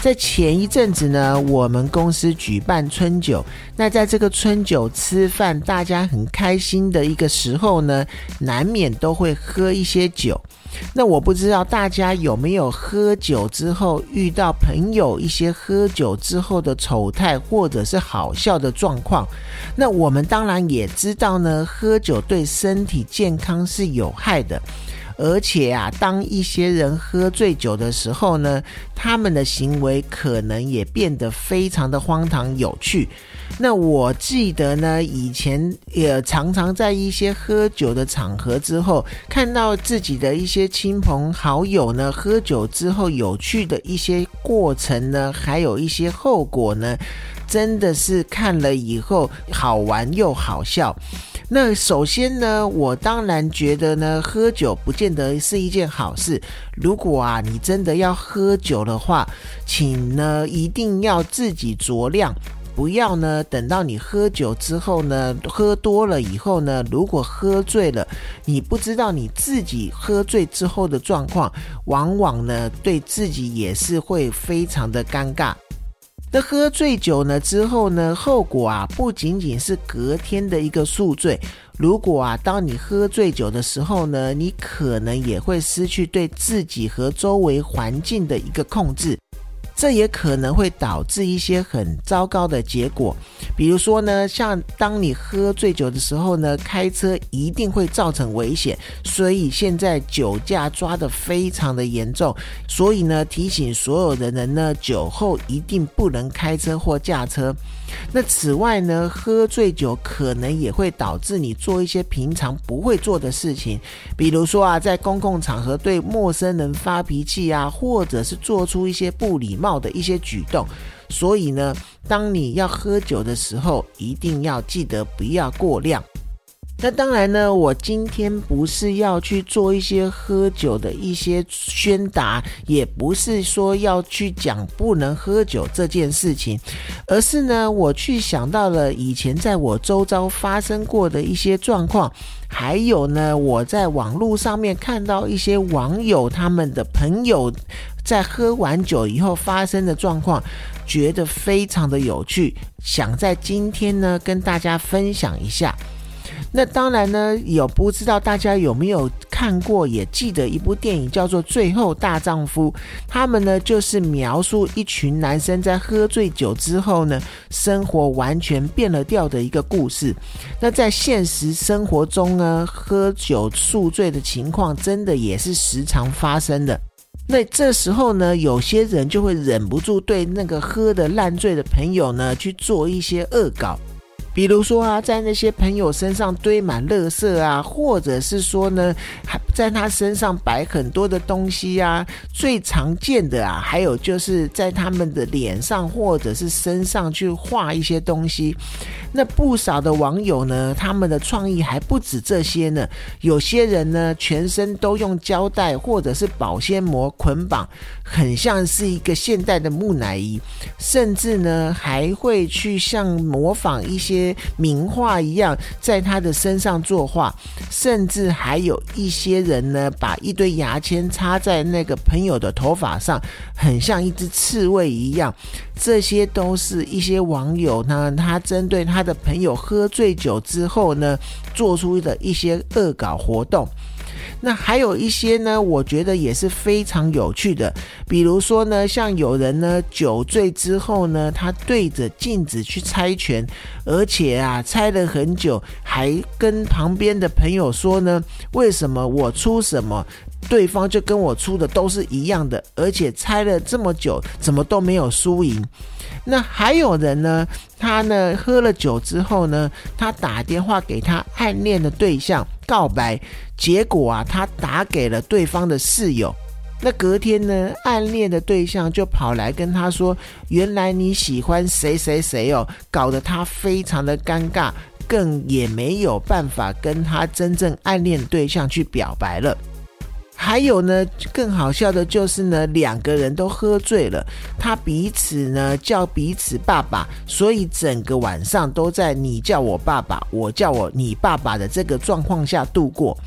在前一阵子呢，我们公司举办春酒，那在这个春酒吃饭，大家很开心的一个时候呢，难免都会喝一些酒。那我不知道大家有没有喝酒之后遇到朋友一些喝酒之后的丑态或者是好笑的状况？那我们当然也知道呢，喝酒对身体健康是有害的。而且啊，当一些人喝醉酒的时候呢，他们的行为可能也变得非常的荒唐有趣。那我记得呢，以前也常常在一些喝酒的场合之后，看到自己的一些亲朋好友呢，喝酒之后有趣的一些过程呢，还有一些后果呢，真的是看了以后好玩又好笑。那首先呢，我当然觉得呢，喝酒不见得是一件好事。如果啊，你真的要喝酒的话，请呢一定要自己酌量，不要呢等到你喝酒之后呢，喝多了以后呢，如果喝醉了，你不知道你自己喝醉之后的状况，往往呢对自己也是会非常的尴尬。那喝醉酒呢之后呢，后果啊不仅仅是隔天的一个宿醉。如果啊，当你喝醉酒的时候呢，你可能也会失去对自己和周围环境的一个控制。这也可能会导致一些很糟糕的结果，比如说呢，像当你喝醉酒的时候呢，开车一定会造成危险，所以现在酒驾抓的非常的严重，所以呢，提醒所有的人呢，酒后一定不能开车或驾车。那此外呢，喝醉酒可能也会导致你做一些平常不会做的事情，比如说啊，在公共场合对陌生人发脾气啊，或者是做出一些不礼貌的一些举动。所以呢，当你要喝酒的时候，一定要记得不要过量。那当然呢，我今天不是要去做一些喝酒的一些宣达，也不是说要去讲不能喝酒这件事情，而是呢，我去想到了以前在我周遭发生过的一些状况，还有呢，我在网络上面看到一些网友他们的朋友在喝完酒以后发生的状况，觉得非常的有趣，想在今天呢跟大家分享一下。那当然呢，有不知道大家有没有看过，也记得一部电影叫做《最后大丈夫》。他们呢就是描述一群男生在喝醉酒之后呢，生活完全变了调的一个故事。那在现实生活中呢，喝酒宿醉的情况真的也是时常发生的。那这时候呢，有些人就会忍不住对那个喝的烂醉的朋友呢去做一些恶搞。比如说啊，在那些朋友身上堆满垃圾啊，或者是说呢，还在他身上摆很多的东西啊。最常见的啊，还有就是在他们的脸上或者是身上去画一些东西。那不少的网友呢，他们的创意还不止这些呢。有些人呢，全身都用胶带或者是保鲜膜捆绑，很像是一个现代的木乃伊。甚至呢，还会去像模仿一些。名画一样，在他的身上作画，甚至还有一些人呢，把一堆牙签插在那个朋友的头发上，很像一只刺猬一样。这些都是一些网友呢，他针对他的朋友喝醉酒之后呢，做出的一些恶搞活动。那还有一些呢，我觉得也是非常有趣的。比如说呢，像有人呢酒醉之后呢，他对着镜子去猜拳，而且啊猜了很久，还跟旁边的朋友说呢，为什么我出什么，对方就跟我出的都是一样的，而且猜了这么久，怎么都没有输赢。那还有人呢，他呢喝了酒之后呢，他打电话给他暗恋的对象告白。结果啊，他打给了对方的室友。那隔天呢，暗恋的对象就跑来跟他说：“原来你喜欢谁谁谁哦！”搞得他非常的尴尬，更也没有办法跟他真正暗恋对象去表白了。还有呢，更好笑的就是呢，两个人都喝醉了，他彼此呢叫彼此爸爸，所以整个晚上都在你叫我爸爸，我叫我你爸爸的这个状况下度过。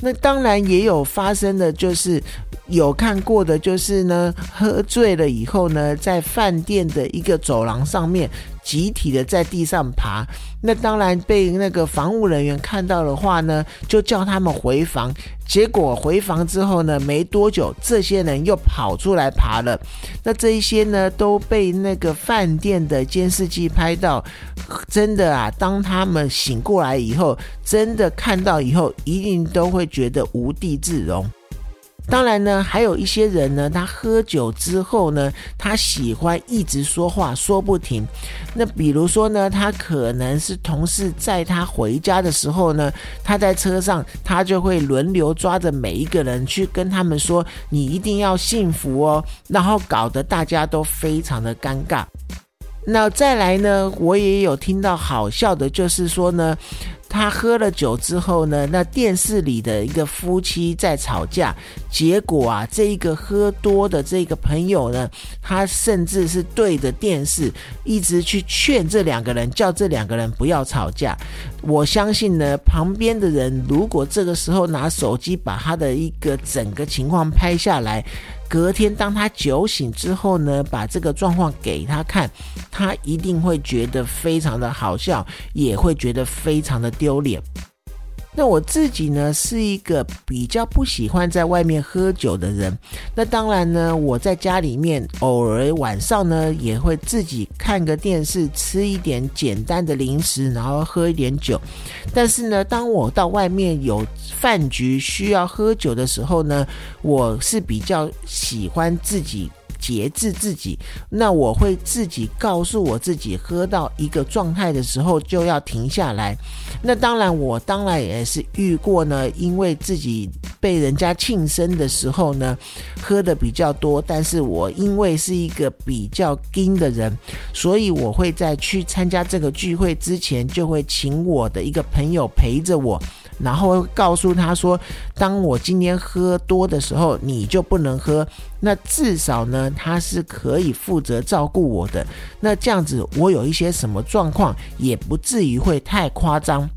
那当然也有发生的，就是有看过的，就是呢，喝醉了以后呢，在饭店的一个走廊上面。集体的在地上爬，那当然被那个防务人员看到的话呢，就叫他们回房。结果回房之后呢，没多久，这些人又跑出来爬了。那这一些呢，都被那个饭店的监视器拍到。真的啊，当他们醒过来以后，真的看到以后，一定都会觉得无地自容。当然呢，还有一些人呢，他喝酒之后呢，他喜欢一直说话说不停。那比如说呢，他可能是同事载他回家的时候呢，他在车上，他就会轮流抓着每一个人去跟他们说：“你一定要幸福哦。”然后搞得大家都非常的尴尬。那再来呢，我也有听到好笑的，就是说呢。他喝了酒之后呢，那电视里的一个夫妻在吵架，结果啊，这一个喝多的这个朋友呢，他甚至是对着电视一直去劝这两个人，叫这两个人不要吵架。我相信呢，旁边的人如果这个时候拿手机把他的一个整个情况拍下来。隔天，当他酒醒之后呢，把这个状况给他看，他一定会觉得非常的好笑，也会觉得非常的丢脸。那我自己呢，是一个比较不喜欢在外面喝酒的人。那当然呢，我在家里面偶尔晚上呢，也会自己看个电视，吃一点简单的零食，然后喝一点酒。但是呢，当我到外面有饭局需要喝酒的时候呢，我是比较喜欢自己。节制自己，那我会自己告诉我自己，喝到一个状态的时候就要停下来。那当然，我当然也是遇过呢，因为自己被人家庆生的时候呢，喝的比较多。但是我因为是一个比较精的人，所以我会在去参加这个聚会之前，就会请我的一个朋友陪着我。然后告诉他说：“当我今天喝多的时候，你就不能喝。那至少呢，他是可以负责照顾我的。那这样子，我有一些什么状况，也不至于会太夸张。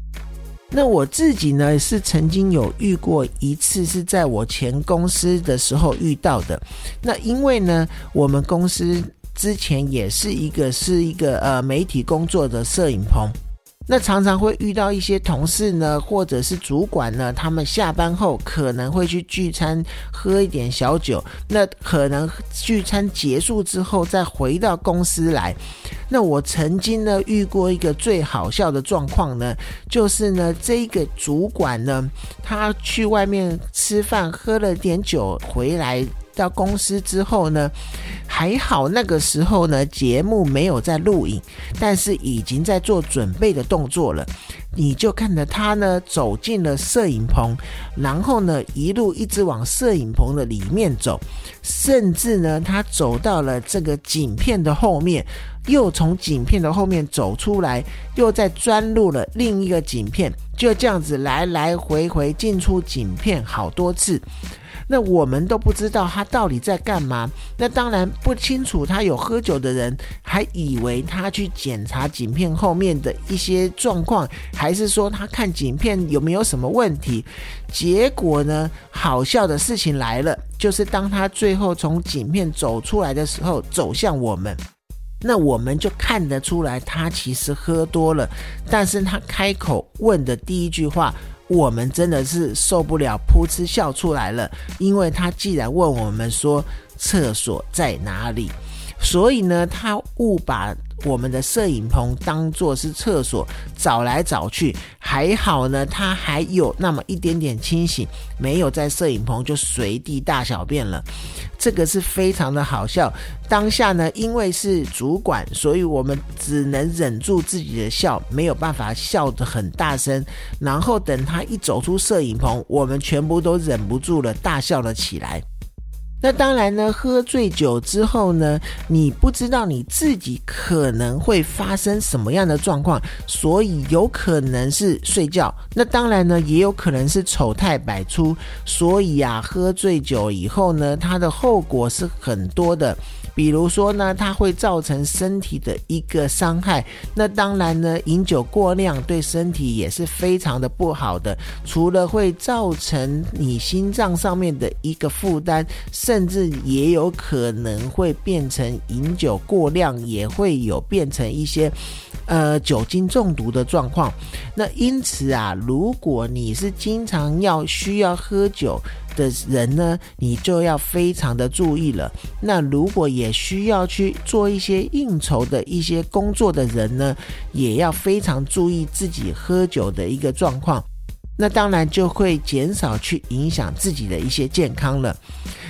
那我自己呢，是曾经有遇过一次，是在我前公司的时候遇到的。那因为呢，我们公司之前也是一个是一个呃媒体工作的摄影棚。”那常常会遇到一些同事呢，或者是主管呢，他们下班后可能会去聚餐喝一点小酒。那可能聚餐结束之后再回到公司来。那我曾经呢遇过一个最好笑的状况呢，就是呢这个主管呢，他去外面吃饭喝了点酒回来。到公司之后呢，还好那个时候呢，节目没有在录影，但是已经在做准备的动作了。你就看着他呢走进了摄影棚，然后呢一路一直往摄影棚的里面走，甚至呢他走到了这个景片的后面，又从景片的后面走出来，又再钻入了另一个景片，就这样子来来回回进出景片好多次。那我们都不知道他到底在干嘛。那当然不清楚，他有喝酒的人还以为他去检查景片后面的一些状况，还是说他看景片有没有什么问题？结果呢，好笑的事情来了，就是当他最后从景片走出来的时候，走向我们，那我们就看得出来他其实喝多了，但是他开口问的第一句话。我们真的是受不了，噗嗤笑出来了。因为他既然问我们说厕所在哪里，所以呢，他误把我们的摄影棚当做是厕所，找来找去，还好呢，他还有那么一点点清醒，没有在摄影棚就随地大小便了。这个是非常的好笑。当下呢，因为是主管，所以我们只能忍住自己的笑，没有办法笑得很大声。然后等他一走出摄影棚，我们全部都忍不住了，大笑了起来。那当然呢，喝醉酒之后呢，你不知道你自己可能会发生什么样的状况，所以有可能是睡觉。那当然呢，也有可能是丑态百出。所以啊，喝醉酒以后呢，它的后果是很多的。比如说呢，它会造成身体的一个伤害。那当然呢，饮酒过量对身体也是非常的不好的。除了会造成你心脏上面的一个负担，甚至也有可能会变成饮酒过量，也会有变成一些呃酒精中毒的状况。那因此啊，如果你是经常要需要喝酒，的人呢，你就要非常的注意了。那如果也需要去做一些应酬的一些工作的人呢，也要非常注意自己喝酒的一个状况。那当然就会减少去影响自己的一些健康了。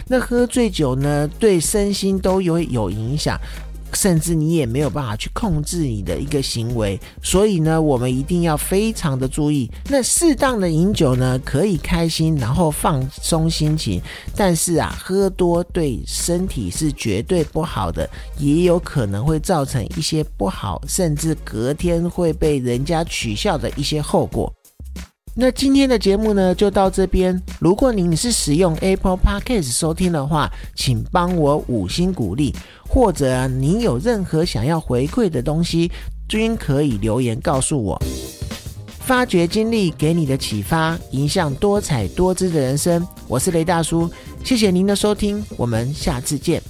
那喝醉酒呢，对身心都有有影响。甚至你也没有办法去控制你的一个行为，所以呢，我们一定要非常的注意。那适当的饮酒呢，可以开心，然后放松心情。但是啊，喝多对身体是绝对不好的，也有可能会造成一些不好，甚至隔天会被人家取笑的一些后果。那今天的节目呢，就到这边。如果您是使用 Apple Podcast 收听的话，请帮我五星鼓励，或者您有任何想要回馈的东西，均可以留言告诉我。发掘经历给你的启发，影响多彩多姿的人生。我是雷大叔，谢谢您的收听，我们下次见。